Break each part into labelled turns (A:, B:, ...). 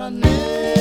A: I never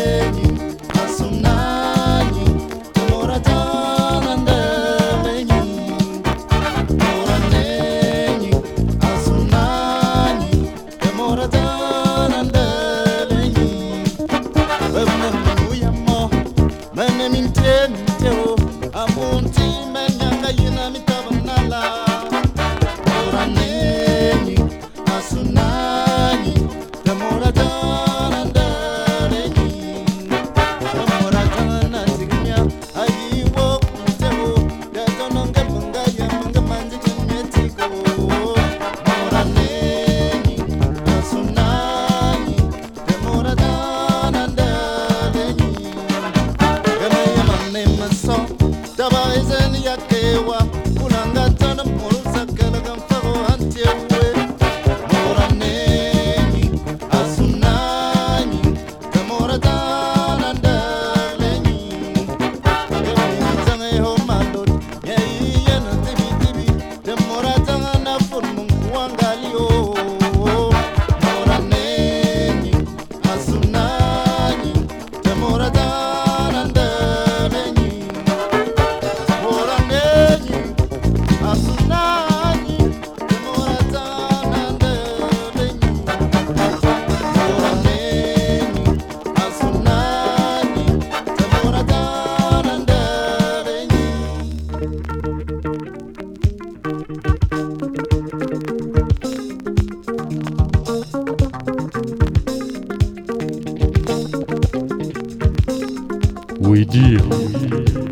A: Oui dire,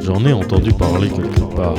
A: j'en ai entendu parler quelque part.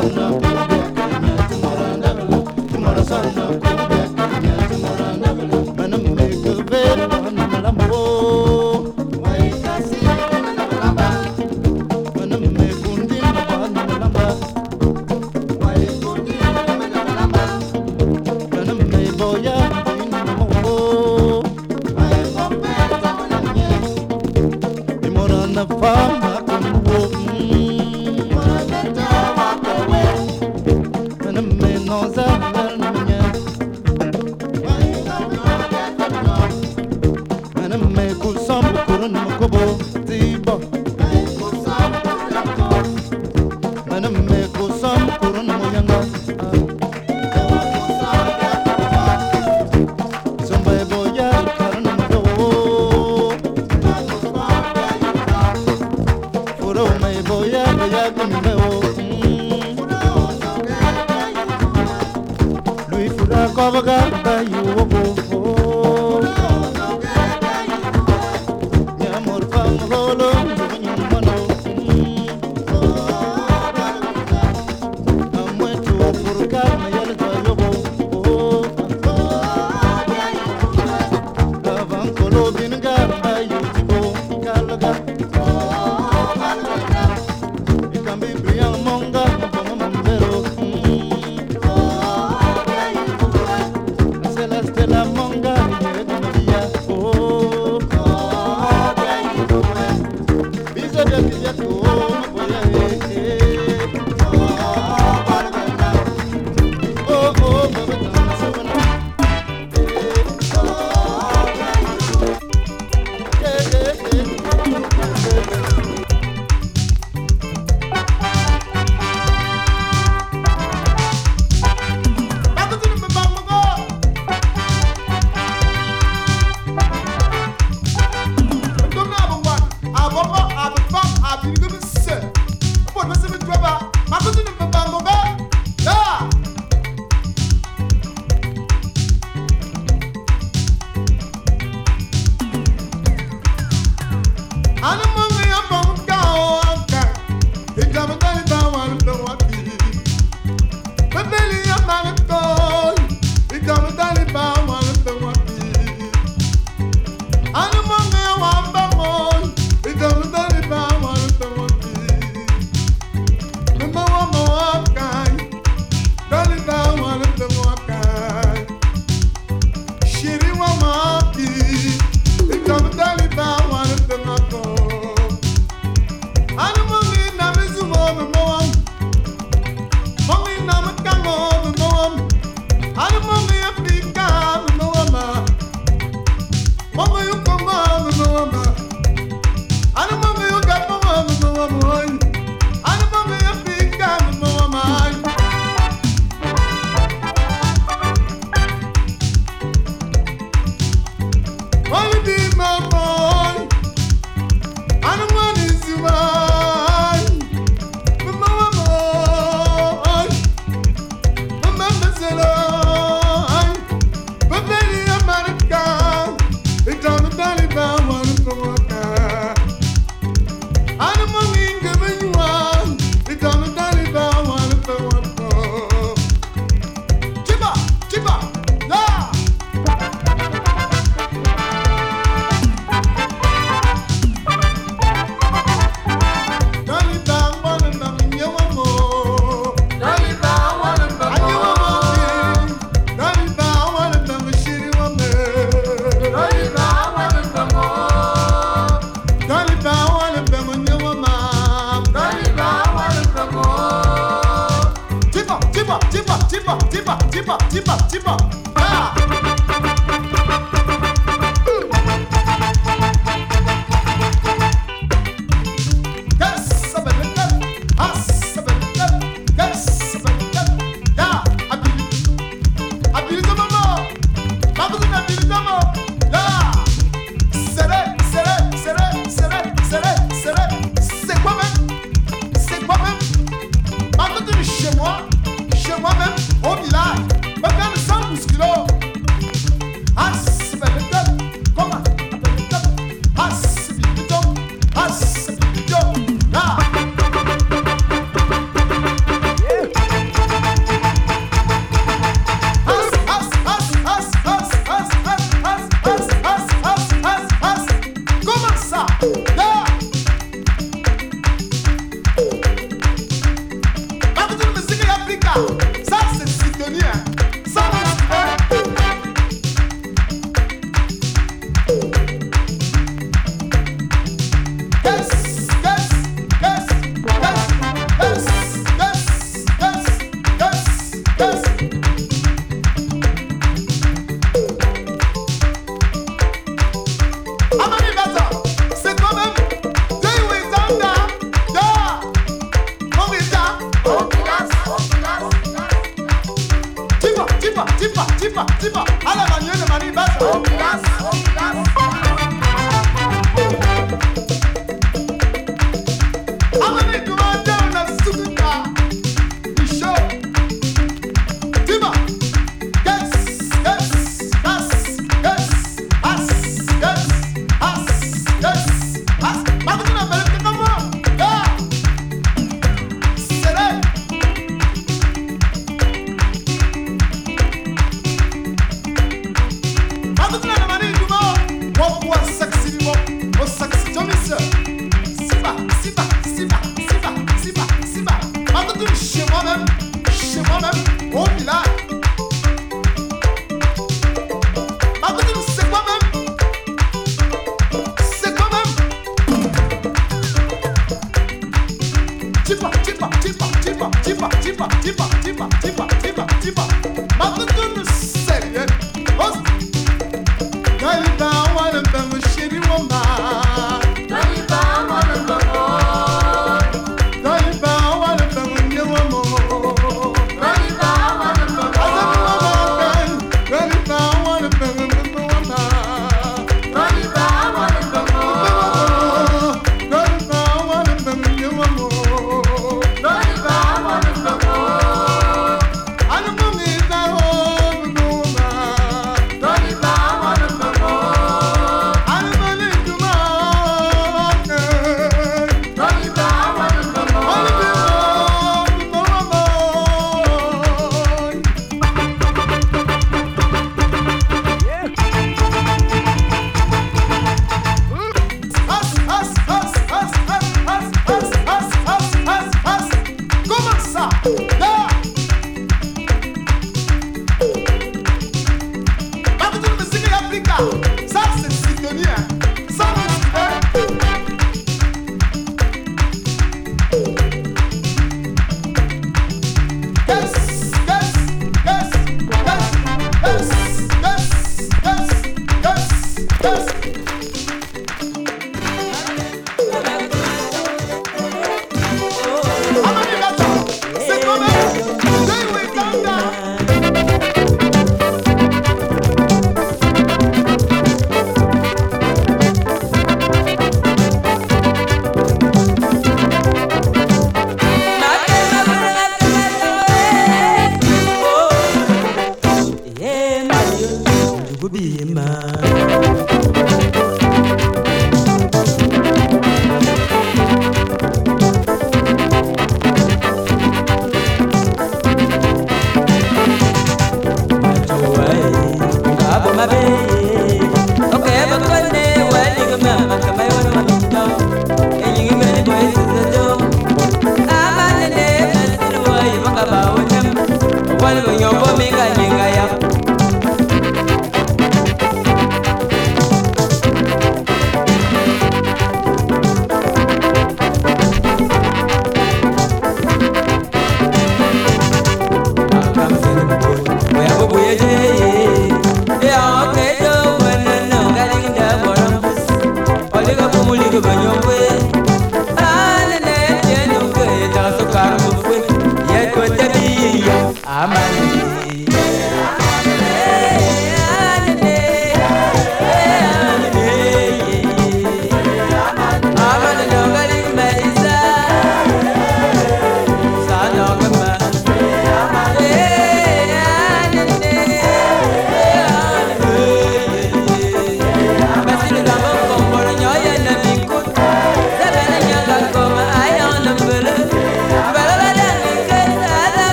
B: Thank you.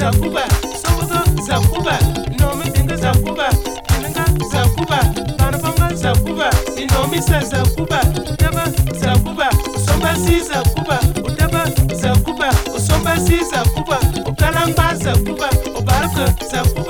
C: Zakuba sokoto zakuba inomi dinga zakuba ilinga zakuba panapanga zakuba inomi sa zakuba utaba zakuba usomba si zakuba utaba zakuba usomba si zakuba ukalamba zakuba ubaraka zakuba